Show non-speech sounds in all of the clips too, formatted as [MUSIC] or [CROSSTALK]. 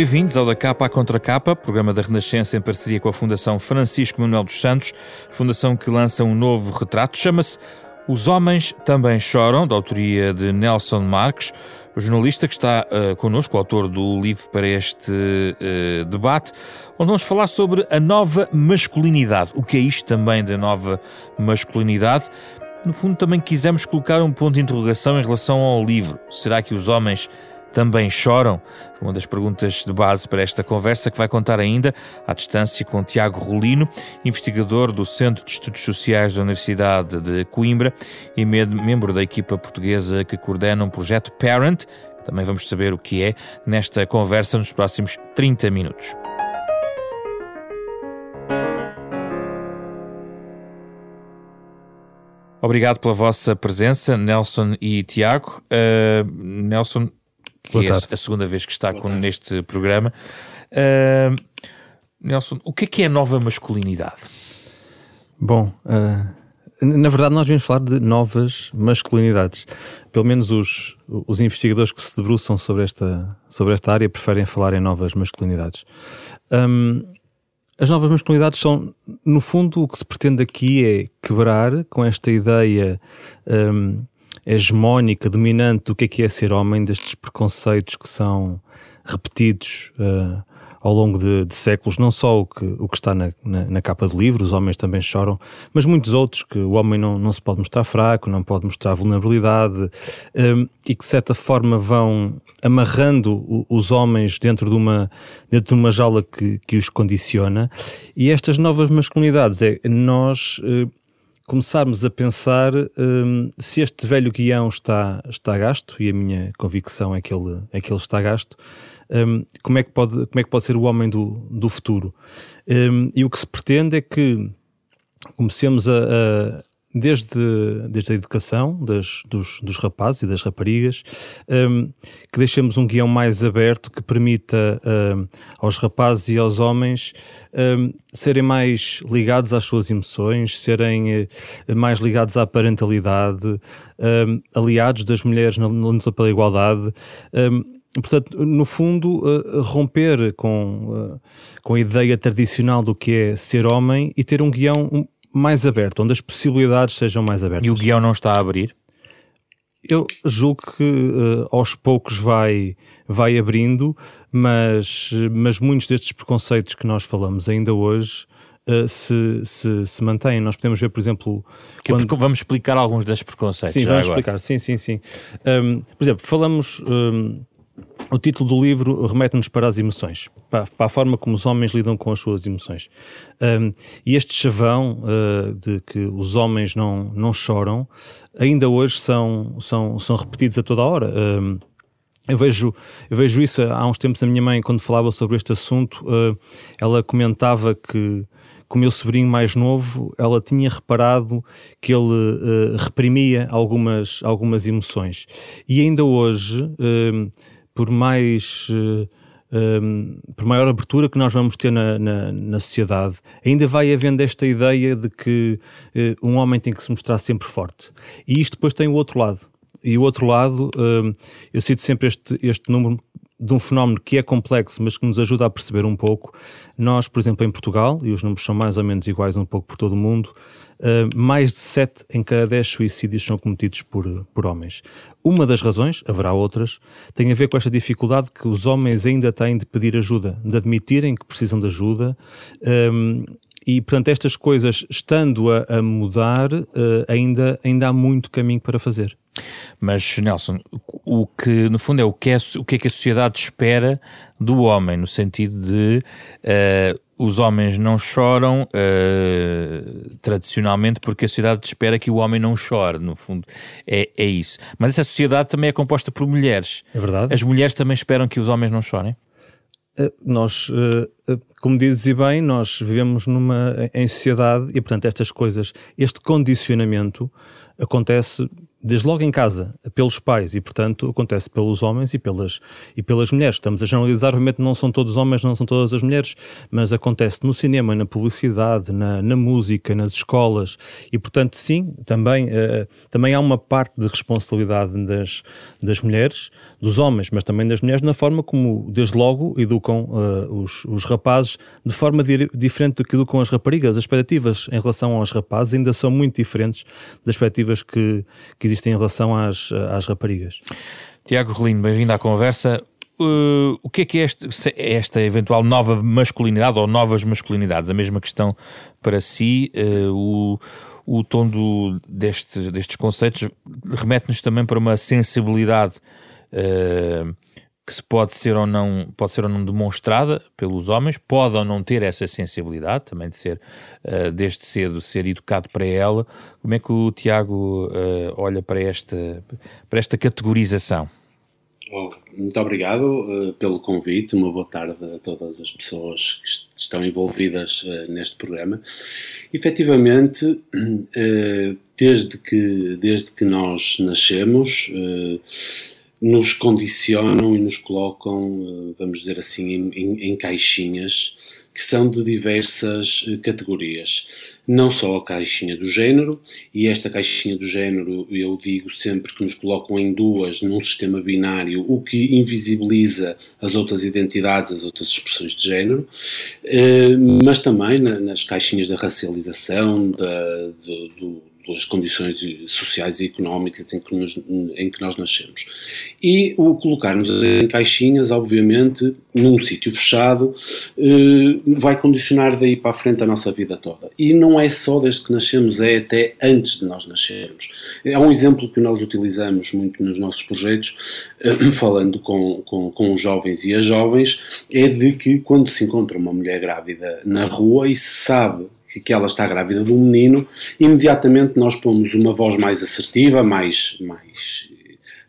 Bem-vindos ao Da Capa à Contra Capa, programa da Renascença em parceria com a Fundação Francisco Manuel dos Santos, fundação que lança um novo retrato, chama-se Os Homens Também Choram, da autoria de Nelson Marques, o jornalista que está uh, connosco, autor do livro para este uh, debate, onde vamos falar sobre a nova masculinidade. O que é isto também da nova masculinidade? No fundo, também quisemos colocar um ponto de interrogação em relação ao livro. Será que os homens também choram? Uma das perguntas de base para esta conversa que vai contar ainda à distância com Tiago Rolino, investigador do Centro de Estudos Sociais da Universidade de Coimbra e membro da equipa portuguesa que coordena um projeto Parent. Também vamos saber o que é nesta conversa nos próximos 30 minutos. Obrigado pela vossa presença, Nelson e Tiago. Uh, Nelson, que é a segunda vez que está com, neste programa. Uh, Nelson, o que é que é a nova masculinidade? Bom, uh, na verdade nós vamos falar de novas masculinidades. Pelo menos os, os investigadores que se debruçam sobre esta, sobre esta área preferem falar em novas masculinidades. Um, as novas masculinidades são, no fundo, o que se pretende aqui é quebrar com esta ideia um, hegemónica, dominante do que é que é ser homem, destes preconceitos que são repetidos uh, ao longo de, de, séculos, não só o que, o que está na, na, na, capa do livro, os homens também choram, mas muitos outros, que o homem não, não se pode mostrar fraco, não pode mostrar vulnerabilidade, um, e que de certa forma vão amarrando os homens dentro de uma, dentro de uma jaula que, que os condiciona. E estas novas masculinidades é nós. Uh, começarmos a pensar um, se este velho guião está, está gasto, e a minha convicção é que ele, é que ele está gasto, um, como, é que pode, como é que pode ser o homem do, do futuro? Um, e o que se pretende é que comecemos a, a desde, desde a educação das, dos, dos rapazes e das raparigas, um, que deixemos um guião mais aberto que permita um, aos rapazes e aos homens um, serem mais ligados às suas emoções, serem uh, mais ligados à parentalidade, hum, aliados das mulheres na, luta pela igualdade. Hum, portanto, no fundo, uh, romper com, uh, com a ideia tradicional do que é ser homem e ter um guião mais aberto, onde as possibilidades sejam mais abertas. E o guião não está a abrir? Eu julgo que uh, aos poucos vai, vai abrindo, mas, mas muitos destes preconceitos que nós falamos ainda hoje uh, se, se, se mantêm. Nós podemos ver, por exemplo. É quando... Vamos explicar alguns destes preconceitos. Sim, vamos agora. explicar, sim, sim, sim. Um, por exemplo, falamos. Um, o título do livro remete-nos para as emoções, para, para, a forma como os homens lidam com as suas emoções. Um, e este chavão uh, de que os homens não, não choram, ainda hoje são, são, são repetidos a toda hora. Um, eu vejo, eu vejo isso há uns tempos a minha mãe, quando falava sobre este assunto, uh, ela comentava que com o meu sobrinho mais novo, ela tinha reparado que ele uh, reprimia algumas, algumas emoções. E ainda hoje, uh, por mais. Uh, eh, um, por maior abertura que nós vamos ter na, na, na, sociedade, ainda vai havendo esta ideia de que uh, um homem tem que se mostrar sempre forte. E isto depois tem o outro lado. E o outro lado, uh, eu cito sempre este, este número de um fenómeno que é complexo, mas que nos ajuda a perceber um pouco. Nós, por exemplo, em Portugal, e os números são mais ou menos iguais um pouco por todo o mundo, uh, mais de 7 em cada 10 suicídios são cometidos por, por homens. Uma das razões, haverá outras, tem a ver com esta dificuldade que os homens ainda têm de pedir ajuda, de admitirem que precisam de ajuda. Um, e, portanto, estas coisas, estando a, a mudar, uh, ainda, ainda há muito caminho para fazer. Mas, Nelson, o que no fundo é o que é, o que, é que a sociedade espera do homem, no sentido de uh, os homens não choram uh, tradicionalmente porque a sociedade espera que o homem não chore, no fundo é, é isso. Mas essa sociedade também é composta por mulheres. É verdade. As mulheres também esperam que os homens não chorem? Uh, nós, como dizes bem, nós vivemos numa, em sociedade e, portanto, estas coisas, este condicionamento acontece desde logo em casa, pelos pais e, portanto, acontece pelos homens e pelas, e pelas mulheres. Estamos a generalizar, obviamente não são todos homens, não são todas as mulheres, mas acontece no cinema, na publicidade, na, na música, nas escolas e, portanto, sim, também, uh, também há uma parte de responsabilidade das, das mulheres, dos homens, mas também das mulheres, na forma como, desde logo, educam uh, os, os rapazes de forma di diferente do que educam as raparigas. As expectativas em relação aos rapazes ainda são muito diferentes das expectativas que, que existem em relação às, às raparigas. Tiago Rolino, bem-vindo à conversa. Uh, o que é que é este, esta eventual nova masculinidade ou novas masculinidades? A mesma questão para si, uh, o, o tom do, deste, destes conceitos remete-nos também para uma sensibilidade uh, que se pode ser ou não pode ser ou não demonstrada pelos homens, pode ou não ter essa sensibilidade também de ser uh, desde cedo ser educado para ela. Como é que o Tiago uh, olha para esta para esta categorização? Oh, muito obrigado uh, pelo convite. Uma boa tarde a todas as pessoas que estão envolvidas neste programa. Efetivamente, desde que desde que nós nascemos nos condicionam e nos colocam, eh, vamos dizer assim, em, em, em caixinhas que são de diversas eh, categorias. Não só a caixinha do género, e esta caixinha do género eu digo sempre que nos colocam em duas num sistema binário, o que invisibiliza as outras identidades, as outras expressões de género, eh, mas também nas caixinhas da racialização, da, do, do pelas condições sociais e económicas em que, nos, em que nós nascemos. E o colocar-nos em caixinhas, obviamente, num sítio fechado, eh, vai condicionar daí para a frente a nossa vida toda. E não é só desde que nascemos, é até antes de nós nascermos. É um exemplo que nós utilizamos muito nos nossos projetos, eh, [CLEARS THROAT] falando com, com, com os jovens e as jovens, é de que quando se encontra uma mulher grávida na rua e se sabe que ela está grávida de um menino, imediatamente nós pomos uma voz mais assertiva, mais, mais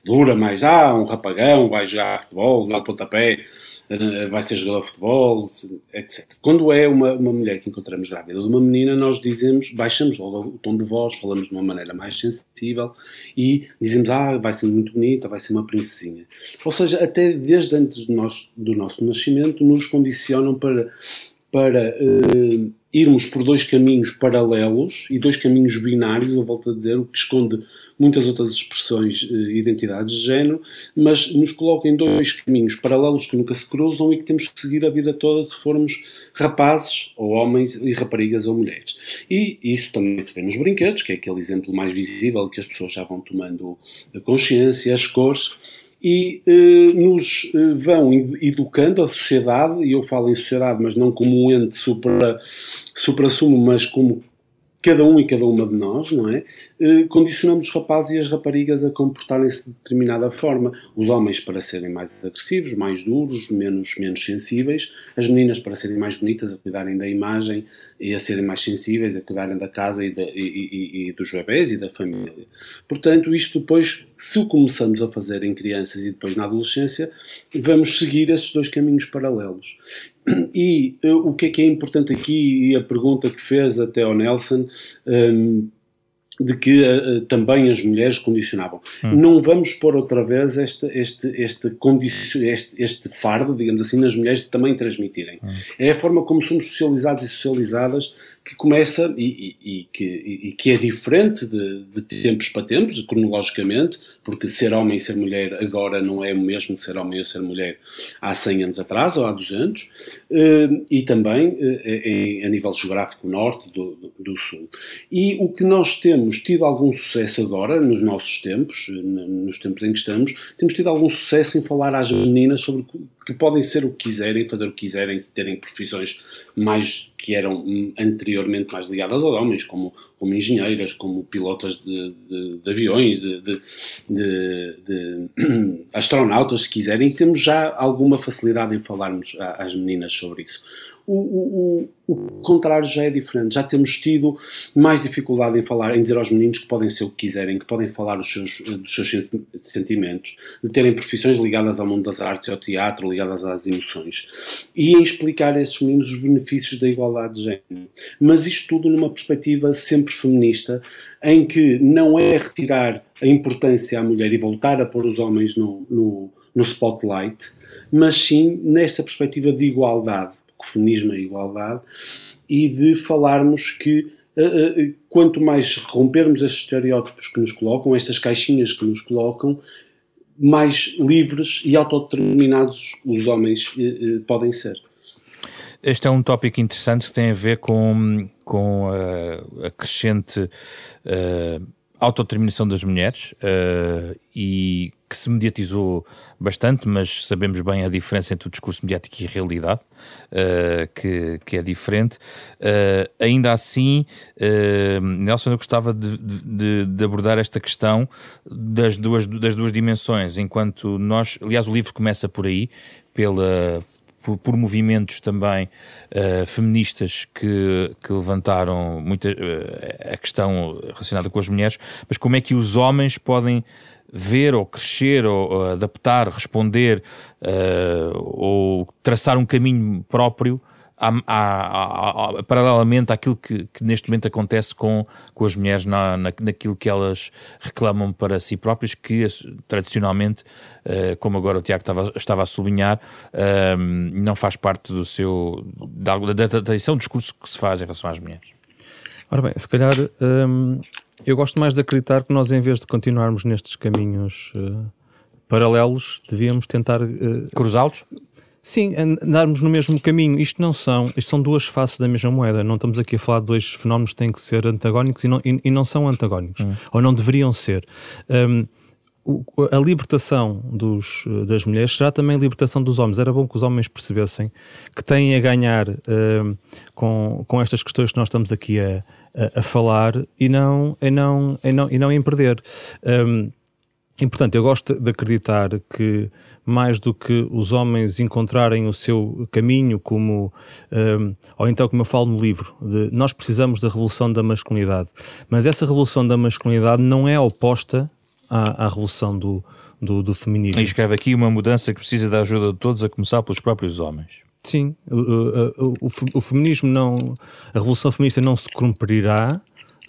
dura, mais, ah, um rapagão, vai jogar futebol, dá pontapé, eh, vai ser jogador de futebol, etc. Quando é uma, uma mulher que encontramos grávida de uma menina, nós dizemos, baixamos logo o tom de voz, falamos de uma maneira mais sensível e dizemos, ah, vai ser muito bonita, vai ser uma princesinha. Ou seja, até desde antes de nós, do nosso nascimento, nos condicionam para, para uh, irmos por dois caminhos paralelos e dois caminhos binários, eu volto a dizer, o que esconde muitas outras expressões e uh, identidades de género, mas nos coloca em dois caminhos paralelos que nunca se cruzam e que temos que seguir a vida toda se formos rapazes ou homens e raparigas ou mulheres. E isso também se vê nos brinquedos, que é aquele exemplo mais visível que as pessoas já vão tomando consciência, as cores, e eh, nos eh, vão educando a sociedade, e eu falo em sociedade, mas não como um ente supra, supra-sumo, mas como cada um e cada uma de nós, não é? Eh, condicionamos os rapazes e as raparigas a comportarem-se de determinada forma. Os homens para serem mais agressivos, mais duros, menos, menos sensíveis. As meninas para serem mais bonitas, a cuidarem da imagem e a serem mais sensíveis, a cuidarem da casa e, de, e, e, e dos bebés e da família. Portanto, isto depois, se o começamos a fazer em crianças e depois na adolescência, vamos seguir esses dois caminhos paralelos. [CLEARS THROAT] E uh, o que é que é importante aqui, e a pergunta que fez até ao Nelson, um, de que uh, também as mulheres condicionavam. Hum. Não vamos pôr outra vez este, este, este, este, este fardo, digamos assim, nas mulheres de também transmitirem. Hum. É a forma como somos socializados e socializadas que começa e, e, e, que, e, que, é diferente de, de, tempos para tempos, cronologicamente, porque ser homem e ser mulher agora não é o mesmo que ser homem ou ser mulher há 100 anos atrás ou há 200, eh, e também eh, a nível geográfico norte do, do, do, sul. E o que nós temos tido algum sucesso agora, nos nossos tempos, nos tempos em que estamos, temos tido algum sucesso em falar às meninas sobre que podem ser o que quiserem, fazer o que quiserem, terem profissões mais que eram anteriormente mais ligadas aos homens, como, como engenheiras, como pilotas de, de, de aviões, de, de, [CLEARS THROAT] astronautas, se quiserem, temos já alguma facilidade em falarmos às meninas sobre isso o, o, o, contrário já é diferente. Já temos tido mais dificuldade em falar, em dizer aos meninos que podem ser o que quiserem, que podem falar dos seus, dos seus sentimentos, de terem profissões ligadas ao mundo das artes e ao teatro, ligadas às emoções. E em explicar a esses meninos os benefícios da igualdade de género. Mas isto tudo numa perspectiva sempre feminista, em que não é retirar a importância à mulher e voltar a pôr os homens no, no, no spotlight, mas sim nesta perspectiva de igualdade, que o feminismo é igualdade, e de falarmos que uh, uh, quanto mais rompermos estes estereótipos que nos colocam, estas caixinhas que nos colocam, mais livres e autodeterminados os homens uh, podem ser. Este é um tópico interessante que tem a ver com, com a, a crescente autodeterminação das mulheres uh, e que se mediatizou bastante, mas sabemos bem a diferença entre o discurso mediático e a realidade, uh, que, que é diferente. Uh, ainda assim, Nelson, eu gostava de, de, de, abordar esta questão das duas, das duas dimensões, enquanto nós, aliás, o livro começa por aí, pela, por, por movimentos também uh, feministas que, que levantaram muita, uh, a questão relacionada com as mulheres, mas como é que os homens podem ver ou crescer ou, adaptar, responder uh, ou traçar um caminho próprio paralelamente àquilo que, que, neste momento acontece com, com as mulheres na, na, naquilo que elas reclamam para si próprias, que tradicionalmente, uh, como agora o Tiago estava, estava a sublinhar, uh, não faz parte do seu da, da, da tradição, do discurso que se faz em relação às mulheres. Ora bem, se calhar um, eu gosto mais de acreditar que nós, em vez de continuarmos nestes caminhos uh, paralelos, devíamos tentar cruzá-los Sim, andarmos no mesmo caminho. Isto não são, isto são duas faces da mesma moeda. Não estamos aqui a falar de dois fenómenos que têm que ser antagónicos e não, e, e não são antagónicos, hum. ou não deveriam ser. Um, a libertação dos, das mulheres será também a libertação dos homens. Era bom que os homens percebessem que têm a ganhar um, com, com estas questões que nós estamos aqui a, a, a falar e não, e, não, e, não, e não em perder. Um, e portanto, eu gosto de acreditar que mais do que os homens encontrarem o seu caminho, como um, ou então como eu falo no livro, de, nós precisamos da revolução da masculinidade, mas essa revolução da masculinidade não é oposta à, à revolução do, do, do feminismo. E escreve aqui uma mudança que precisa da ajuda de todos, a começar pelos próprios homens. Sim, o, o, o, o feminismo não, a revolução feminista não se cumprirá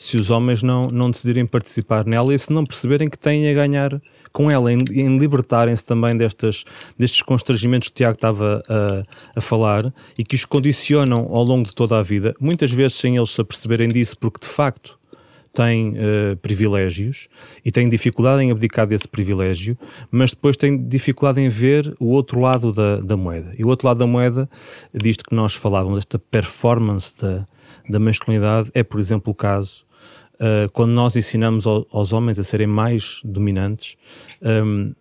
se os homens não, não decidirem participar nela e se não perceberem que têm a ganhar com ela, em, em libertarem-se também destas, destes constrangimentos que o Tiago estava a, a falar e que os condicionam ao longo de toda a vida, muitas vezes sem eles se aperceberem disso, porque de facto têm uh, privilégios e têm dificuldade em abdicar desse privilégio, mas depois têm dificuldade em ver o outro lado da, da moeda. E o outro lado da moeda, disto que nós falávamos, esta performance da, da masculinidade, é, por exemplo, o caso uh, quando nós ensinamos ao, aos homens a serem mais dominantes, um,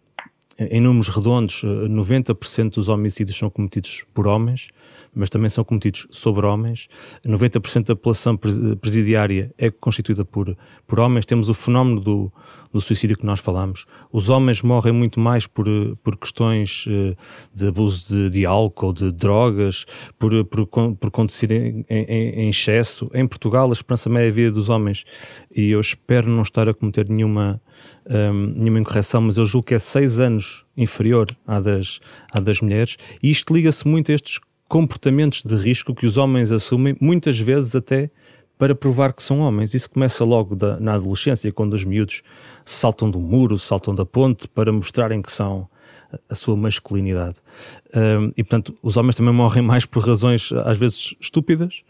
em números redondos, 90% eh, dos homicídios são cometidos por homens, mas também são cometidos sobre homens. 90% da população presidiária é constituída por, por homens. Temos o fenómeno do, do suicídio que nós falamos. Os homens morrem muito mais por, por questões eh, de abuso de, de álcool, de drogas, por, por, por em, em, em, excesso. Em Portugal, a esperança média vida dos homens, e eu espero não estar a cometer nenhuma, um, nenhuma incorreção, mas eu julgo que é seis anos inferior à das, à das mulheres, e isto liga-se muito a estes comportamentos de risco que os homens assumem, muitas vezes até para provar que são homens. Isso começa logo da, na adolescência, quando os miúdos saltam do muro, saltam da ponte, para mostrarem que são a sua masculinidade. Um, e, portanto, os homens também morrem mais por razões, às vezes, estúpidas,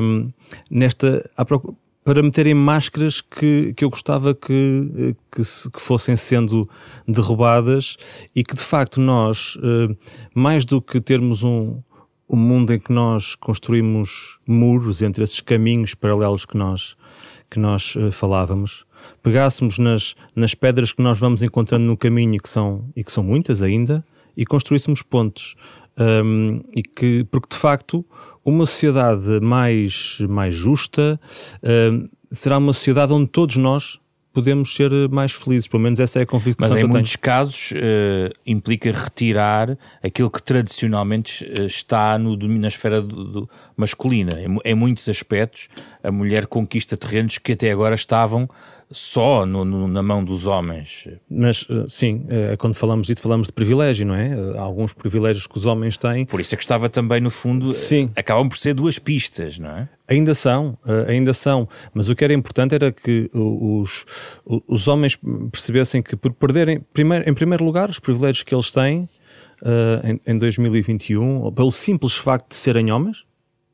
um, nesta, para meterem máscaras que, que eu gostava que, que, que, fossem sendo derrubadas e que, de facto, nós, mais do que termos um, o mundo em que nós construímos muros entre esses caminhos paralelos que nós, que nós uh, falávamos, pegássemos nas, nas pedras que nós vamos encontrando no caminho e que são, e que são muitas ainda, e construíssemos pontes. Um, e que, porque de facto, uma sociedade mais, mais justa um, será uma sociedade onde todos nós podemos ser eh, mais felizes. Pelo menos essa é a convicção Mas em muitos casos uh, implica retirar aquilo que tradicionalmente uh, está no, na esfera do, do masculina. Em, em, muitos aspectos, a mulher conquista terrenos que até agora estavam só no, no, na mão dos homens. Mas, eh, sim, é, quando falamos disso, falamos de privilégio, não é? Há alguns privilégios que os homens têm. Por isso é que estava também, no fundo, sim. acabam por ser duas pistas, não é? Ainda são, ainda são. Mas o que era importante era que os, os homens percebessem que, por perderem, primeiro, em primeiro lugar, os privilégios que eles têm em, em 2021, pelo simples facto de serem homens,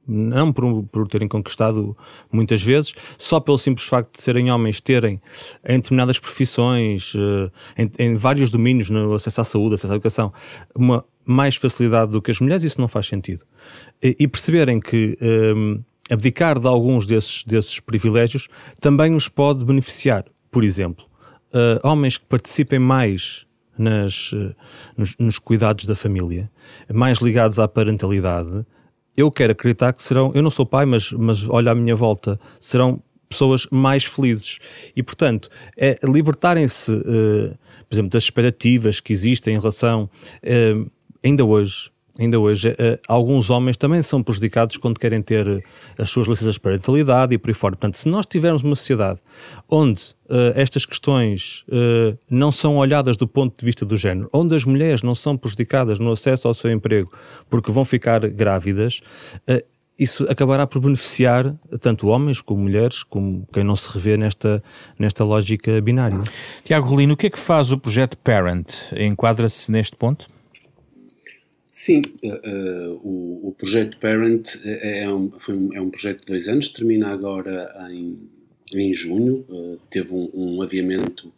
não por, por terem conquistado muitas vezes, só pelo simples facto de serem homens, terem em determinadas profissões, eh, em, em vários domínios, no acesso à saúde, acesso à educação, uma mais facilidade do que as mulheres, isso não faz sentido. E, e perceberem que um, eh, abdicar de alguns desses, desses privilégios também os pode beneficiar. Por exemplo, uh, homens que participem mais nas, nos, nos cuidados da família, mais ligados à parentalidade, eu quero acreditar que serão, eu não sou pai, mas, mas olho à minha volta, serão pessoas mais felizes. E, portanto, é libertarem-se, uh, por exemplo, das expectativas que existem em relação, uh, ainda hoje, ainda hoje, uh, alguns homens também são prejudicados quando querem ter eh, as suas licenças de parentalidade e por aí fora. Portanto, se nós tivermos uma sociedade onde uh, estas questões uh, não são olhadas do ponto de vista do género, onde as mulheres não são prejudicadas no acesso ao seu emprego porque vão ficar grávidas, isso acabará por beneficiar tanto homens como mulheres, como quem não se revê nesta, nesta lógica binária. Tiago Rolino, o que é que faz o projeto Parent? Enquadra-se neste ponto? Sim, uh, o, o, projeto Parent é, é um, foi um, é um projeto de dois anos, termina agora em, em junho, uh, teve um, um, adiamento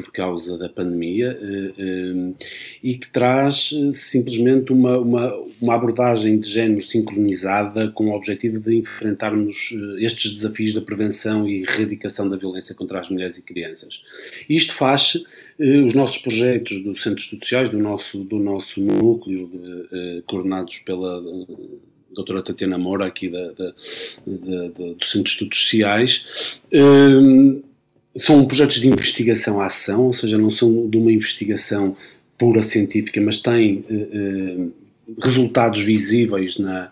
por causa da pandemia uh, e que traz simplesmente uma, uma, uma, abordagem de género sincronizada com o objetivo de enfrentarmos estes desafios da prevenção e erradicação da violência contra as mulheres e crianças. Isto faz eh, os nossos projetos do Centro de Estudos Sociais, do nosso, do nosso núcleo, de, eh, coordenados pela eh, doutora Tatiana Moura, aqui da, da, da, do Centro de Estudos Sociais, são projetos de investigação-ação, ou seja, não são de uma investigação pura científica, mas têm resultados visíveis na,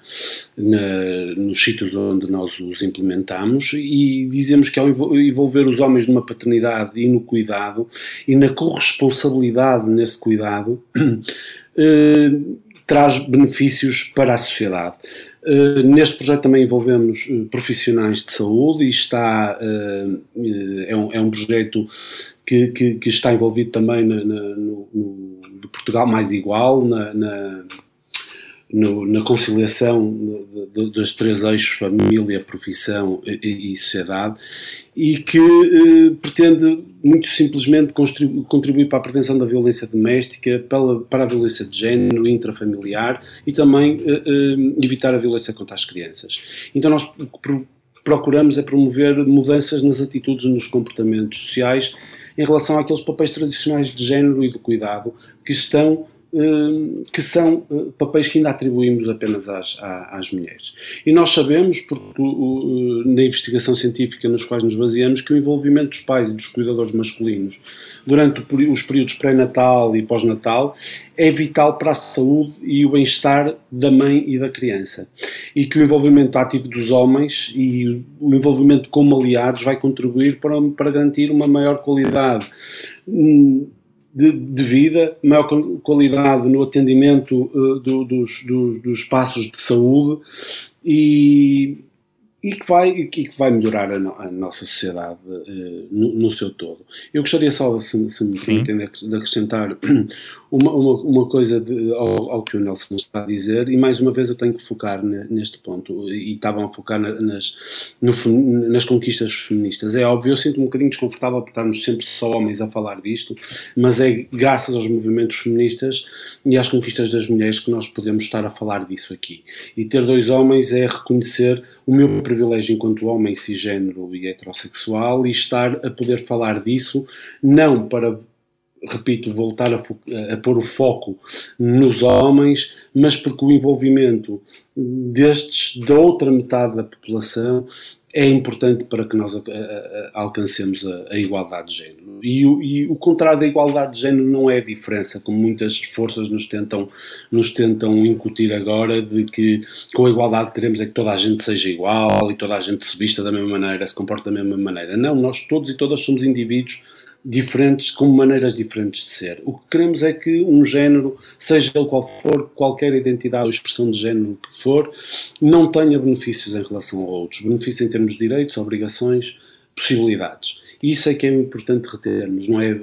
na, nos sítios onde nós os implementamos e dizemos que ao envolver os homens numa paternidade e no cuidado e na corresponsabilidade nesse cuidado, [CLEARS THROAT] eh, traz benefícios para a sociedade. Uh, neste projeto também envolvemos uh, profissionais de saúde e está, uh, é, um, é um projeto que, que, que está envolvido também na, na, no, no, Portugal Mais Igual, na, na no, na conciliação dos três eixos família, profissão e, e sociedade e que eh, pretende muito simplesmente contribuir para a prevenção da violência doméstica, para, para a violência de género, intrafamiliar e também eh, eh, evitar a violência contra as crianças. Então nós procuramos é promover mudanças nas atitudes nos comportamentos sociais em relação àqueles papéis tradicionais de género e de cuidado que estão que são hum, papéis que ainda atribuímos apenas às, às mulheres. E nós sabemos, porque na investigação científica nos quais nos baseamos, que o envolvimento dos pais e dos cuidadores masculinos durante os períodos pré-natal e pós-natal é vital para a saúde e o bem-estar da mãe e da criança. E que o envolvimento ativo dos homens e o envolvimento como aliados vai contribuir para, para garantir uma maior qualidade hum, de, de vida, maior qualidade no atendimento uh, do, dos, dos, dos espaços de saúde e, e que vai, e que vai melhorar a, no, a nossa sociedade uh, no, no, seu todo. Eu gostaria só, se, se me permitem, de acrescentar uma, uma, uma coisa de, ao, ao, que o Nelson está a dizer, e mais uma vez eu tenho que focar neste ponto, e estavam a focar nas, no, nas conquistas feministas. É óbvio, eu sinto-me um bocadinho desconfortável por estarmos sempre só homens a falar disto, mas é graças aos movimentos feministas e às conquistas das mulheres que nós podemos estar a falar disso aqui. E ter dois homens é reconhecer o meu privilégio enquanto homem cisgênero e heterossexual e estar a poder falar disso, não para repito, voltar a, a, pôr o foco nos homens, mas porque o envolvimento destes, da outra metade da população, é importante para que nós a, a, alcancemos a, igualdade de género. E o, e o, contrário da igualdade de género não é a diferença, como muitas forças nos tentam, nos tentam incutir agora, de que com a igualdade que queremos é que toda a gente seja igual e toda a gente se vista da mesma maneira, se comporte da mesma maneira. Não, nós todos e todas somos indivíduos diferentes, com maneiras diferentes de ser. O que queremos é que um género, seja ele qual for, qualquer identidade ou expressão de género que for, não tenha benefícios em relação a outros. Benefícios em termos de direitos, obrigações, possibilidades. Isso é que é importante retermos, não é?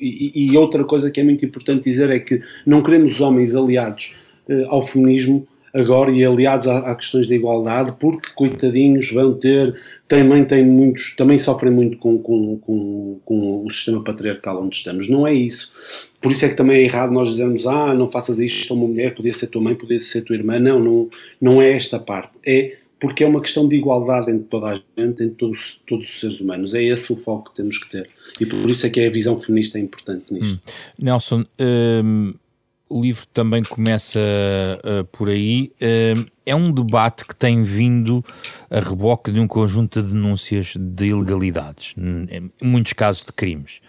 E, outra coisa que é muito importante dizer é que não queremos homens aliados eh, ao feminismo agora e aliados a, a, questões da igualdade, porque coitadinhos vão ter, também têm muitos, também sofrem muito com, com, com, com, o sistema patriarcal onde estamos. Não é isso. Por isso é que também é errado nós dizermos, ah, não faças isto, sou uma mulher, podia ser tua mãe, podia ser tua irmã. Não, não, não é esta parte. É porque é uma questão de igualdade entre toda a gente, entre todos, todos os seres humanos. É esse o foco que temos que ter. E por isso é que a visão feminista é importante nisto. Hum. Nelson, hum o livro também começa uh, por aí. Uh, é um debate que tem vindo a reboque de um conjunto de denúncias de ilegalidades, em muitos casos de crimes.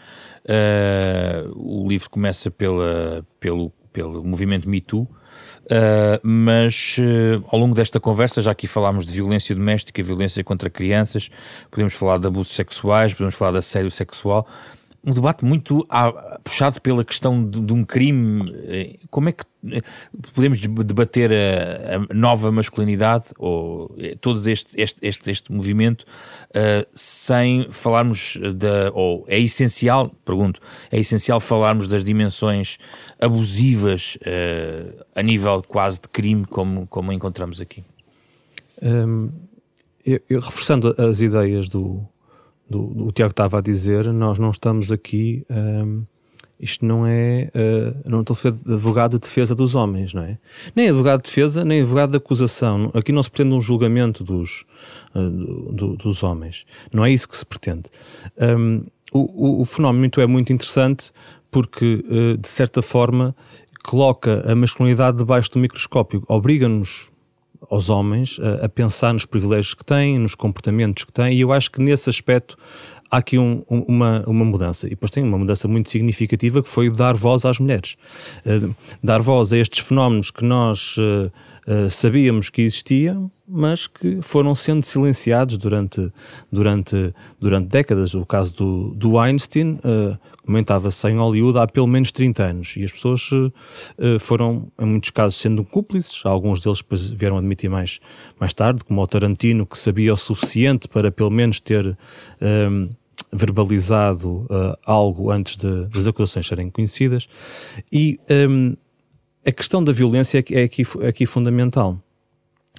Uh, o livro começa pela, pelo, pelo movimento Me Too, Uh, mas uh, ao longo desta conversa, já aqui falámos de violência doméstica, violência contra crianças, podemos falar de abusos sexuais, podemos falar de assédio sexual, um debate muito ah, puxado pela questão de, de, um crime. Eh, como é que eh, podemos debater a, a nova masculinidade ou eh, todo este, este, este, este movimento uh, sem falarmos da. Ou é essencial, pergunto, é essencial falarmos das dimensões abusivas uh, a nível quase de crime, como, como encontramos aqui? Um, eu, eu, reforçando as ideias do, do, do Tiago estava a dizer, nós não estamos aqui. Um, isto não é. Uh, não estou a ser advogado de defesa dos homens, não é? Nem advogado de defesa, nem advogado de acusação. Aqui não se pretende um julgamento dos, uh, do, dos homens. Não é isso que se pretende. Um, o, o, fenómeno é muito interessante porque, uh, de certa forma, coloca a masculinidade debaixo do microscópio, obriga-nos aos homens a, a, pensar nos privilégios que têm, nos comportamentos que têm, e eu acho que nesse aspecto há aqui um, uma, uma mudança. E depois tem uma mudança muito significativa que foi dar voz às mulheres. Uh, dar voz a estes fenómenos que nós uh, uh, sabíamos que existiam, mas que foram sendo silenciados durante, durante, durante décadas. O caso do, do Einstein uh, comentava-se em Hollywood há pelo menos 30 anos e as pessoas uh, foram, em muitos casos, sendo cúmplices. Alguns deles depois vieram admitir mais, mais tarde, como o Tarantino, que sabia o suficiente para pelo menos ter. Um, verbalizado uh, algo antes de, das acusações serem conhecidas e um, a questão da violência é, é aqui, é aqui fundamental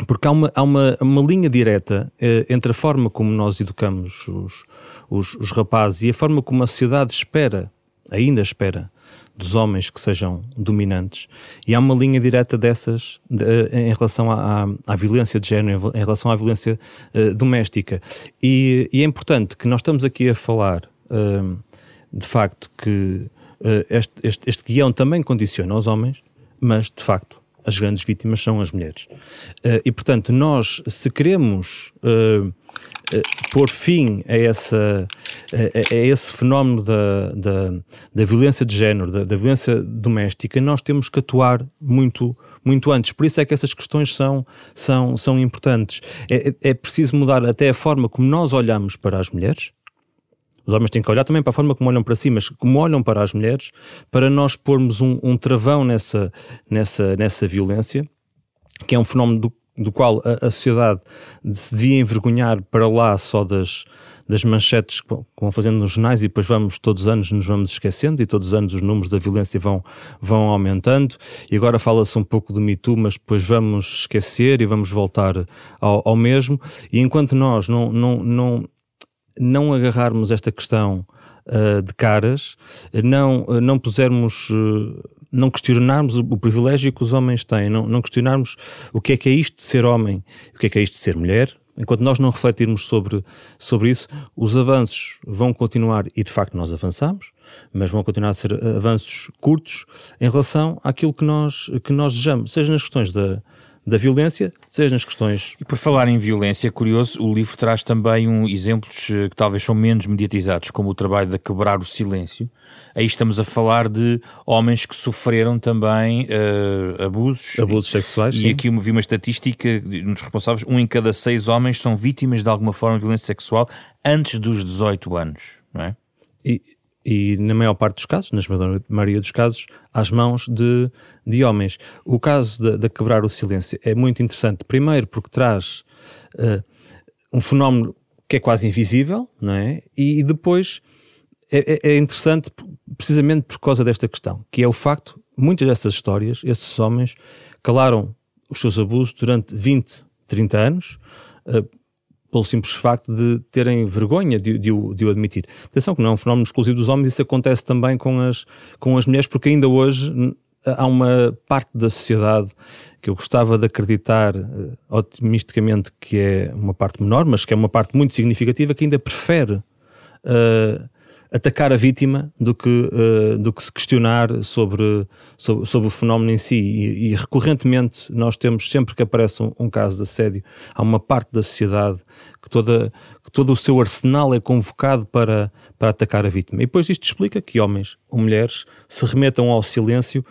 porque há uma, há uma, uma linha direta eh, entre a forma como nós educamos os, os, os, rapazes e a forma como a sociedade espera, ainda espera, dos homens que sejam dominantes, e há uma linha direta dessas de, em relação à, à, violência de género, em relação à violência eh, doméstica. E, e, é importante que nós estamos aqui a falar, eh, de facto, que eh, este, este, este guião também condiciona os homens, mas, de facto, as grandes vítimas são as mulheres. Uh, e, portanto, nós, se queremos uh, uh, pôr fim a, essa, a, esse fenómeno da, da, da, violência de género, da, da, violência doméstica, nós temos que atuar muito, muito antes. Por isso é que essas questões são, são, são importantes. É, é preciso mudar até a forma como nós olhamos para as mulheres, os homens têm que olhar também para a forma como olham para si, mas como olham para as mulheres, para nós pormos um, um travão nessa, nessa, nessa violência, que é um fenómeno do, do qual a, a, sociedade se devia envergonhar para lá só das, das manchetes que vão fazendo nos jornais e depois vamos, todos os anos, nos vamos esquecendo e todos os anos os números da violência vão, vão aumentando. E agora fala-se um pouco do Me Too, mas depois vamos esquecer e vamos voltar ao, ao mesmo. E enquanto nós não, não, não não agarrarmos esta questão uh, de caras, não, uh, não pusermos. Uh, não questionarmos o, privilégio que os homens têm, não, não questionarmos o que é que é isto de ser homem, o que é que é isto de ser mulher, enquanto nós não refletirmos sobre, sobre isso, os avanços vão continuar, e de facto nós avançamos, mas vão continuar a ser avanços curtos em relação àquilo que nós, que nós desejamos, seja nas questões da, da violência, seja nas questões. E por falar em violência, é curioso, o livro traz também um, exemplos eh, que talvez são menos mediatizados, como o trabalho de quebrar o silêncio. Aí estamos a falar de homens que sofreram também uh, abusos. Abusos sexuais. E sim. aqui eu vi uma estatística nos responsáveis: um em cada seis homens são vítimas de alguma forma de violência sexual antes dos 18 anos, não é? E, e na maior parte dos casos, na maioria dos casos, às mãos de, de homens. O caso de, quebrar o silêncio é muito interessante, primeiro porque traz uh, um fenómeno que é quase invisível, não é? E, depois é, é, é, interessante precisamente por causa desta questão, que é o facto, muitas dessas histórias, esses homens calaram os seus abusos durante 20, 30 anos, uh, pelo simples facto de terem vergonha de, de, o, de, o, admitir. Atenção que não é um fenómeno exclusivo dos homens, isso acontece também com as, com as mulheres, porque ainda hoje há uma parte da sociedade que eu gostava de acreditar uh, otimisticamente que é uma parte menor, mas que é uma parte muito significativa, que ainda prefere uh, atacar a vítima do que, uh, do que se questionar sobre, sobre, sobre, o fenómeno em si. E, e recorrentemente nós temos, sempre que aparece um, um, caso de assédio, há uma parte da sociedade que, toda, que todo o seu arsenal é convocado para, para atacar a vítima. E depois isto explica que homens ou mulheres se remetam ao silêncio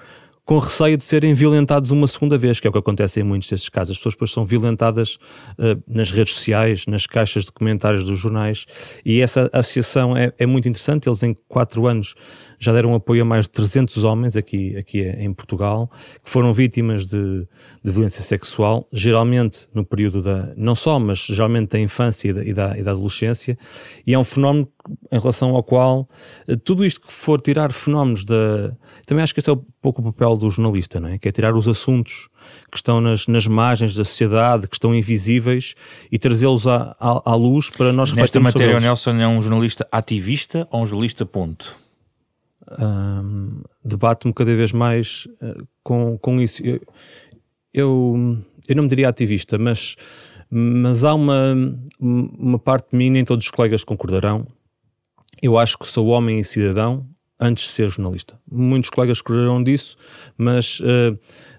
com receio de serem violentados uma segunda vez, que é o que acontece em muitos desses casos. As pessoas depois são violentadas uh, nas redes sociais, nas caixas de comentários dos jornais, e essa associação é, é, muito interessante. Eles, em quatro anos, já deram apoio a mais de 300 homens aqui, aqui em Portugal, que foram vítimas de, de violência sexual, geralmente no período da, não só, mas geralmente da infância e da, e da, e da adolescência, e é um fenómeno em relação ao qual uh, tudo isto que for tirar fenómenos da também acho que esse é um pouco o papel do jornalista, não é? Que é tirar os assuntos que estão nas, nas margens da sociedade, que estão invisíveis e trazê-los à, à, à, luz para nós Nesta matéria, o Nelson é um jornalista ativista ou um jornalista ponto? Um, Debate-me cada vez mais uh, com, com isso. Eu, eu, eu, não me diria ativista, mas, mas há uma, uma parte de mim, nem todos os colegas concordarão. Eu acho que sou homem e cidadão antes de ser jornalista. Muitos colegas escolheram disso, mas uh,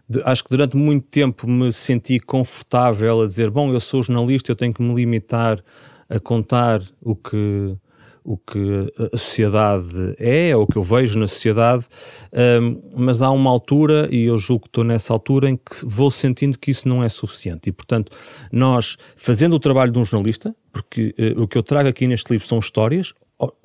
de, acho que durante muito tempo me senti confortável a dizer: bom, eu sou jornalista, eu tenho que me limitar a contar o que o que a sociedade é, ou o que eu vejo na sociedade, um, mas há uma altura, e eu julgo que estou nessa altura, em que vou sentindo que isso não é suficiente. E, portanto, nós, fazendo o trabalho de um jornalista, porque uh, o que eu trago aqui neste livro são histórias,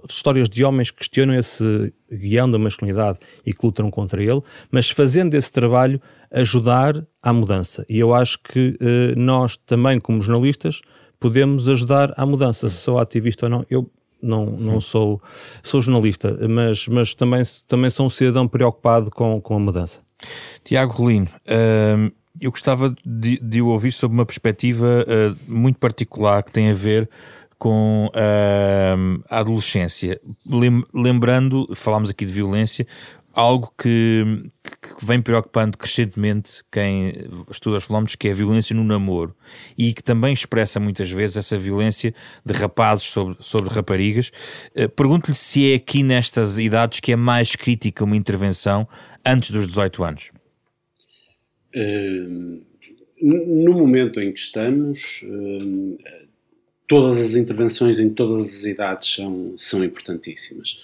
histórias de homens que questionam esse guião da masculinidade e que lutam contra ele, mas fazendo esse trabalho ajudar à mudança. E eu acho que eh, nós também, como jornalistas, podemos ajudar à mudança. Se sou ativista ou não, eu não, não sou, sou jornalista, mas, mas também, também sou um cidadão preocupado com, com a mudança. Tiago Rolino, hum, eu gostava de, de ouvir sobre uma perspectiva uh, muito particular que tem a ver com uh, a adolescência. Lembrando, falámos aqui de violência, algo que, que, vem preocupando crescentemente quem estuda os fenómenos, que é a violência no namoro e que também expressa muitas vezes essa violência de rapazes sobre, sobre raparigas. Uh, Pergunto-lhe se é aqui nestas idades que é mais crítica uma intervenção antes dos 18 anos. Uh, no momento em que estamos, uh, todas as intervenções em todas as idades são, são importantíssimas.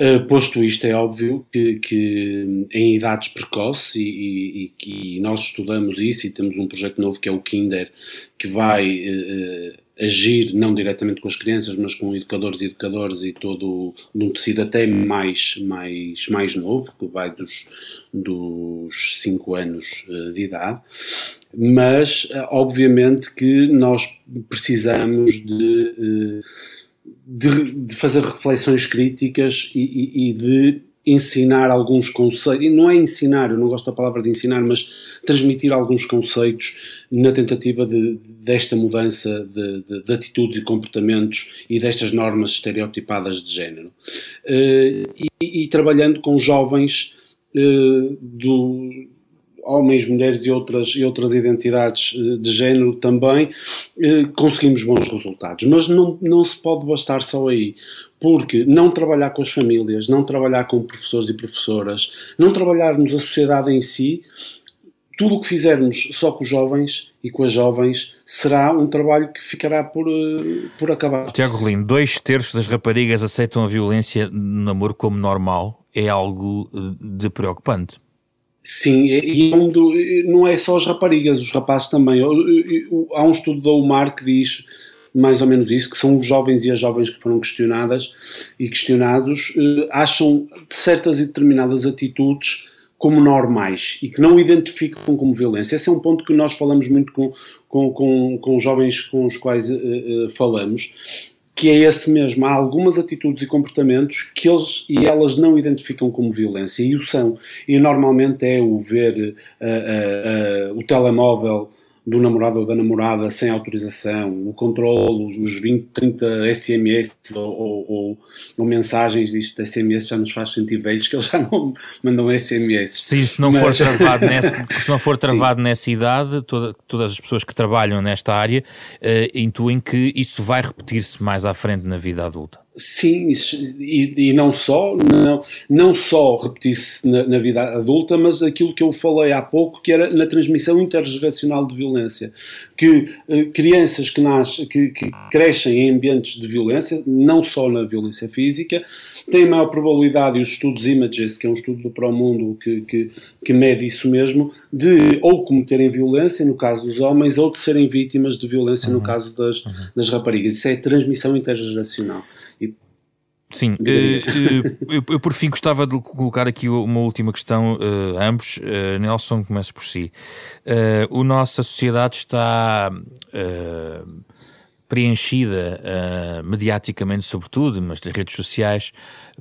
Uh, posto isto, é óbvio que, que em idades precoces, e, e, e, nós estudamos isso e temos um projeto novo que é o Kinder, que vai uh, agir não diretamente com as crianças, mas com educadores e educadoras e todo um tecido até mais, mais, mais novo, que vai dos, dos 5 anos uh, de idade. Mas eh, obviamente que nós precisamos de, eh, de, de fazer reflexões críticas e, e, e, de ensinar alguns conceitos, e não é ensinar, eu não gosto da palavra de ensinar, mas transmitir alguns conceitos na tentativa de, desta mudança de, de, de, atitudes e comportamentos e destas normas estereotipadas de género. Uh, e, e, trabalhando com jovens uh, do, homens, mulheres e outras, e outras identidades eh, de género também, eh, conseguimos bons resultados. Mas não, não se pode bastar só aí. Porque não trabalhar com as famílias, não trabalhar com professores e professoras, não trabalharmos a sociedade em si, tudo o que fizermos só com os jovens e com as jovens será um trabalho que ficará por, uh, por acabar. Tiago Rolim, dois terços das raparigas aceitam a violência no namoro como normal. É algo de preocupante. Sim, e é não é só as raparigas, os rapazes também. Há um estudo da UMAR que diz mais ou menos isso, que são os jovens e as jovens que foram questionadas e questionados, eh, acham certas e determinadas atitudes como normais e que não identificam como violência. Esse é um ponto que nós falamos muito com, com, com, com os jovens com os quais uh, uh, falamos, que é esse mesmo. Há algumas atitudes e comportamentos que eles e elas não identificam como violência e o são. E normalmente é o ver uh, o telemóvel do namorado ou da namorada sem autorização, o controle, os 20, 30 SMS ou, ou, ou mensagens, isto de SMS já nos faz sentir velhos, que eles já não mandam SMS. Se isso não Mas... for travado, nessa, [LAUGHS] se não for travado nessa idade, toda, todas as pessoas que trabalham nesta área uh, intuem que isso vai repetir-se mais à frente na vida adulta. Sim, e, e, não só, não, não só repetir-se na, na, vida adulta, mas aquilo que eu falei há pouco, que era na transmissão intergeracional de violência. Que eh, crianças que, nascem, que, que crescem em ambientes de violência, não só na violência física, têm maior probabilidade, e os estudos Images, que é um estudo do Promundo que, que, que mede isso mesmo, de ou cometerem violência, no caso dos homens, ou de serem vítimas de violência, uhum. no caso das, uhum. das raparigas. Isso é transmissão intergeracional. Sim, eh, eh, eu, eu, por fim gostava de colocar aqui uma última questão uh, a ambos. Uh, Nelson, comece por si. Uh, a nossa sociedade está preenchida mediaticamente, sobretudo, mas nas redes sociais,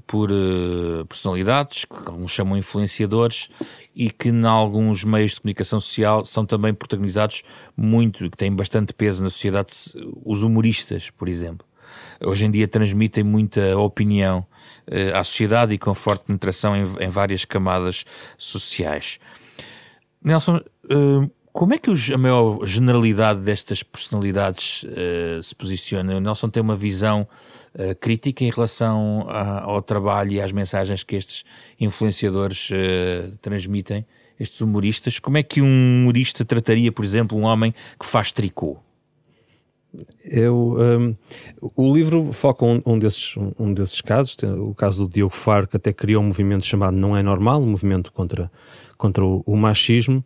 por personalidades que alguns chamam influenciadores e que, em alguns meios de comunicação social, são também protagonizados muito, que têm bastante peso na sociedade, os humoristas, por exemplo hoje em dia transmitem muita opinião uh, à sociedade e com forte penetração em, em várias camadas sociais. Nelson, uh, como é que os, a maior generalidade destas personalidades uh, se posiciona? O Nelson tem uma visão uh, crítica em relação a, ao trabalho e às mensagens que estes influenciadores uh, transmitem, estes humoristas. Como é que um humorista trataria, por exemplo, um homem que faz tricô? Eu, um, o livro foca um, um, desses, um, desses casos, o caso do Diogo Faro, que até criou um movimento chamado Não é Normal, um movimento contra, contra o, o machismo.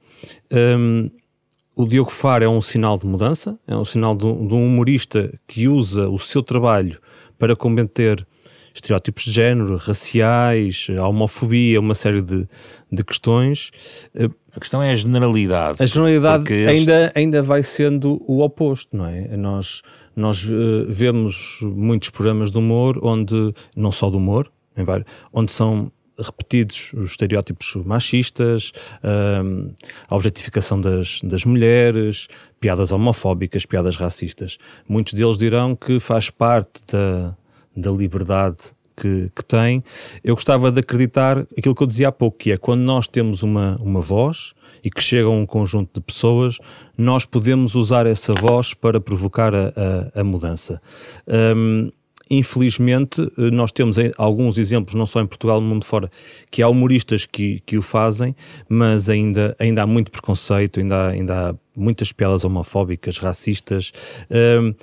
Um, o Diogo Faro é um sinal de mudança, é um sinal de, de um humorista que usa o seu trabalho para combater estereótipos de género, raciais, a homofobia, uma série de, de questões. A questão é a generalidade. A generalidade ainda, ainda vai sendo o oposto, não é? Nós, nós uh, vemos muitos programas de humor onde, não só de humor, onde são repetidos os estereótipos machistas, um, a objetificação das, das mulheres, piadas homofóbicas, piadas racistas. Muitos deles dirão que faz parte da, da liberdade que, que, tem, eu gostava de acreditar aquilo que eu dizia há pouco, que é quando nós temos uma, uma voz e que chega a um conjunto de pessoas, nós podemos usar essa voz para provocar a, a, a mudança. Um, infelizmente, nós temos alguns exemplos, não só em Portugal, no mundo fora, que há humoristas que, que o fazem, mas ainda, ainda há muito preconceito, ainda há, ainda há muitas piadas homofóbicas, racistas, um,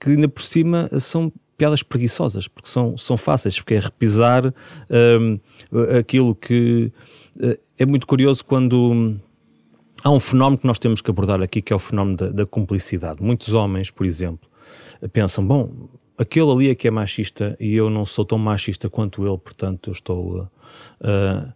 que ainda por cima são piadas preguiçosas, porque são, são fáceis, porque é repisar um, aquilo que uh, é muito curioso quando há um fenómeno que nós temos que abordar aqui, que é o fenómeno da, da cumplicidade. Muitos homens, por exemplo, pensam, bom, aquele ali é que é machista e eu não sou tão machista quanto ele, portanto eu estou... Uh,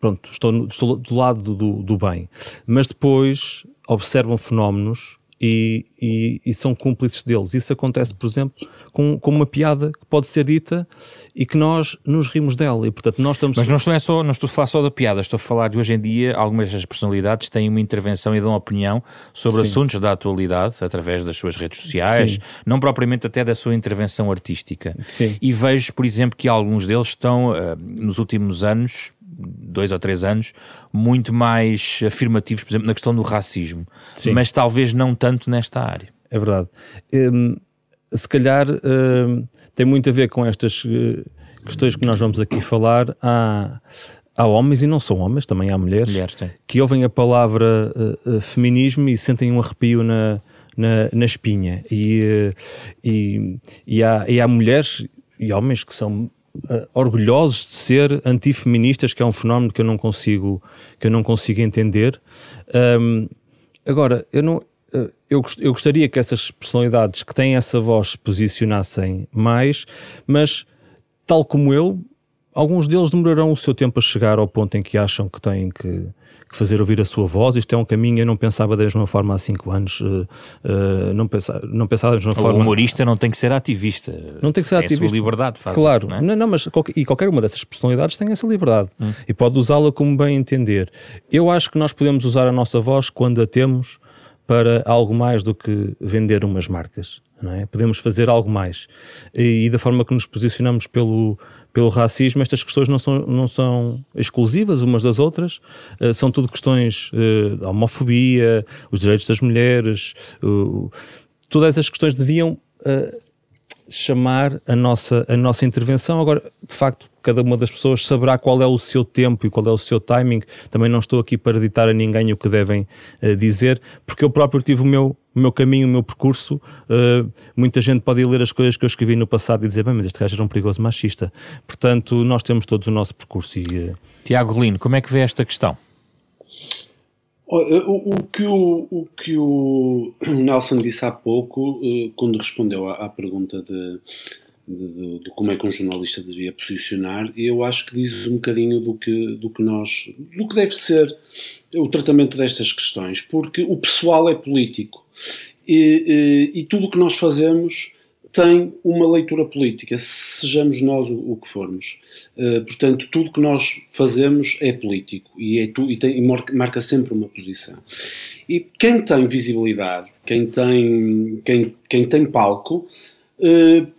pronto, estou, estou do lado do, do bem. Mas depois observam fenómenos e, e, e, são cúmplices deles. Isso acontece, por exemplo, com, com uma piada que pode ser dita e que nós nos rimos dela. E, portanto, nós estamos... Mas não estou, é só, não estou a falar só da piada, estou a falar de hoje em dia algumas das personalidades têm uma intervenção e dão opinião sobre Sim. assuntos da atualidade através das suas redes sociais, Sim. não propriamente até da sua intervenção artística. Sim. E vejo, por exemplo, que alguns deles estão, uh, nos últimos anos, dois ou três anos, muito mais afirmativos, por exemplo, na questão do racismo, Sim. mas talvez não tanto nesta área. É verdade. Um, se calhar um, tem muito a ver com estas uh, questões que nós vamos aqui falar. Há, há homens e não são homens, também há mulheres, mulheres que ouvem a palavra uh, uh, feminismo e sentem um arrepio na, na, na espinha. E, uh, e, e, há, e há mulheres e homens que são orgulhosos de ser antifeministas, que é um fenómeno que eu não consigo, que eu não consigo entender. Um, agora, eu não. Eu, eu gostaria que essas personalidades que têm essa voz se posicionassem mais, mas tal como eu, alguns deles demorarão o seu tempo a chegar ao ponto em que acham que têm que fazer ouvir a sua voz. Isto é um caminho, eu não pensava da mesma forma há cinco anos, uh, uh, não, pensava, não pensava da mesma o forma. O humorista não tem que ser ativista. Não tem que ser tem ativista. a sua liberdade, faz Claro, não, é? não, não, mas qualquer, e qualquer uma dessas personalidades tem essa liberdade hum. e pode usá-la como bem entender. Eu acho que nós podemos usar a nossa voz quando a temos para algo mais do que vender umas marcas. É? Podemos fazer algo mais. E, e, da forma que nos posicionamos pelo, pelo racismo, estas questões não são, não são exclusivas umas das outras, uh, são tudo questões uh, da homofobia, os direitos das mulheres, uh, todas essas questões deviam chamar a nossa, a nossa intervenção. Agora, de facto, cada uma das pessoas saberá qual é o seu tempo e qual é o seu timing. Também não estou aqui para ditar a ninguém o que devem uh, dizer, porque eu próprio tive o meu, o meu caminho, o meu percurso. Uh, muita gente pode ler as coisas que eu escrevi no passado e dizer, bem, mas este gajo era um perigoso machista. Portanto, nós temos todos o nosso percurso. E, uh... Tiago Lino, como é que vê esta questão? O, o, que o, o que o [CLEARS THROAT] Nelson disse há pouco, quando respondeu à, à pergunta de, de, de, de, como é que um jornalista devia posicionar, eu acho que diz um bocadinho do que, do que nós, do que deve ser o tratamento destas questões, porque o pessoal é político e, e, e tudo o que nós fazemos tem uma leitura política, sejamos nós o, o que formos. Uh, portanto, tudo que nós fazemos é político e, é tu, e, tem, e marca sempre uma posição. E quem tem visibilidade, quem tem, quem, quem tem palco,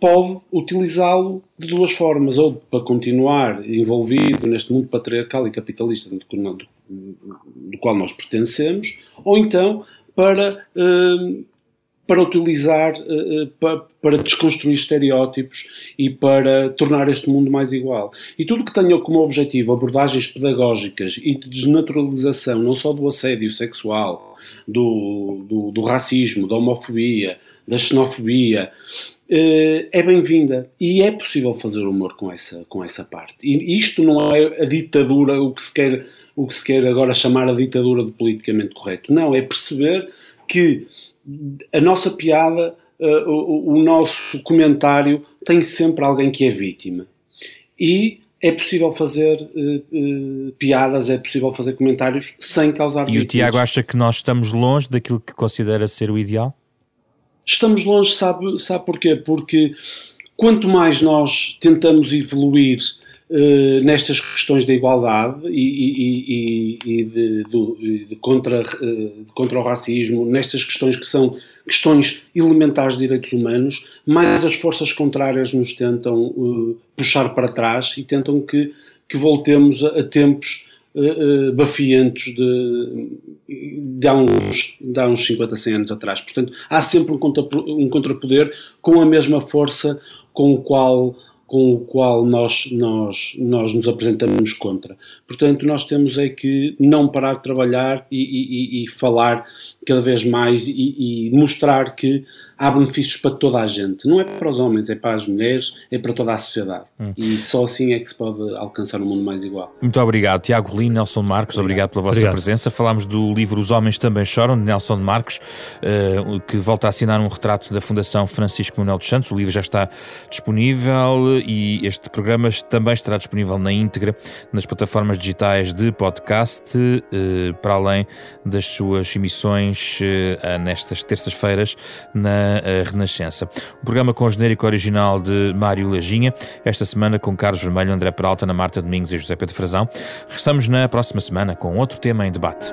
pode utilizá-lo de duas formas, ou para continuar envolvido neste mundo patriarcal e capitalista do, qual nós pertencemos, ou então para uh, para utilizar, uh, para, desconstruir estereótipos e para tornar este mundo mais igual. E tudo que tenha como objetivo abordagens pedagógicas e de desnaturalização, não só do assédio sexual, do, do, do racismo, da homofobia, da xenofobia, é bem-vinda. E é possível fazer humor com essa, com essa parte. E isto não é a ditadura, o que se quer, o que se quer agora chamar a ditadura do politicamente correto. Não, é perceber que a nossa piada, uh, o, o, nosso comentário tem sempre alguém que é vítima. E é possível fazer uh, uh, piadas, é possível fazer comentários sem causar E vítimas. o Tiago acha que nós estamos longe daquilo que considera ser o ideal? Estamos longe, sabe, sabe porquê? Porque quanto mais nós tentamos evoluir Uh, nestas questões da igualdade e, e, e, e de, de, de, contra, uh, de contra o racismo, nestas questões que são questões elementares de direitos humanos, mais as forças contrárias nos tentam uh, puxar para trás e tentam que, que voltemos a, a tempos bafiantes de, de, há uns, de há uns 50, 100 anos atrás. Portanto, há sempre um, contra, um contrapoder com a mesma força com o qual com o qual nós, nós, nós nos apresentamos contra. Portanto, nós temos é que não parar de trabalhar e, e, e falar cada vez mais e, e mostrar que há benefícios para toda a gente. Não é para os homens, é para as mulheres, é para toda a sociedade. Hum. E só assim é que se pode alcançar um mundo mais igual. Muito obrigado, Tiago Lino, Nelson Marcos, obrigado, obrigado pela vossa obrigado. presença. Falámos do livro Os Homens Também Choram, de Nelson Marcos, uh, que volta a assinar um retrato da Fundação Francisco Manuel dos Santos. O livro já está disponível e este programa também estará disponível na íntegra nas plataformas digitais de podcast, uh, para além das suas emissões uh, nestas terças-feiras na Renascença. O programa com o genérico original de Mário Lajinha, esta semana com Carlos Vermelho, André Peralta, Ana Marta Domingos e José Pedro Frazão. Regressamos na próxima semana com outro tema em debate.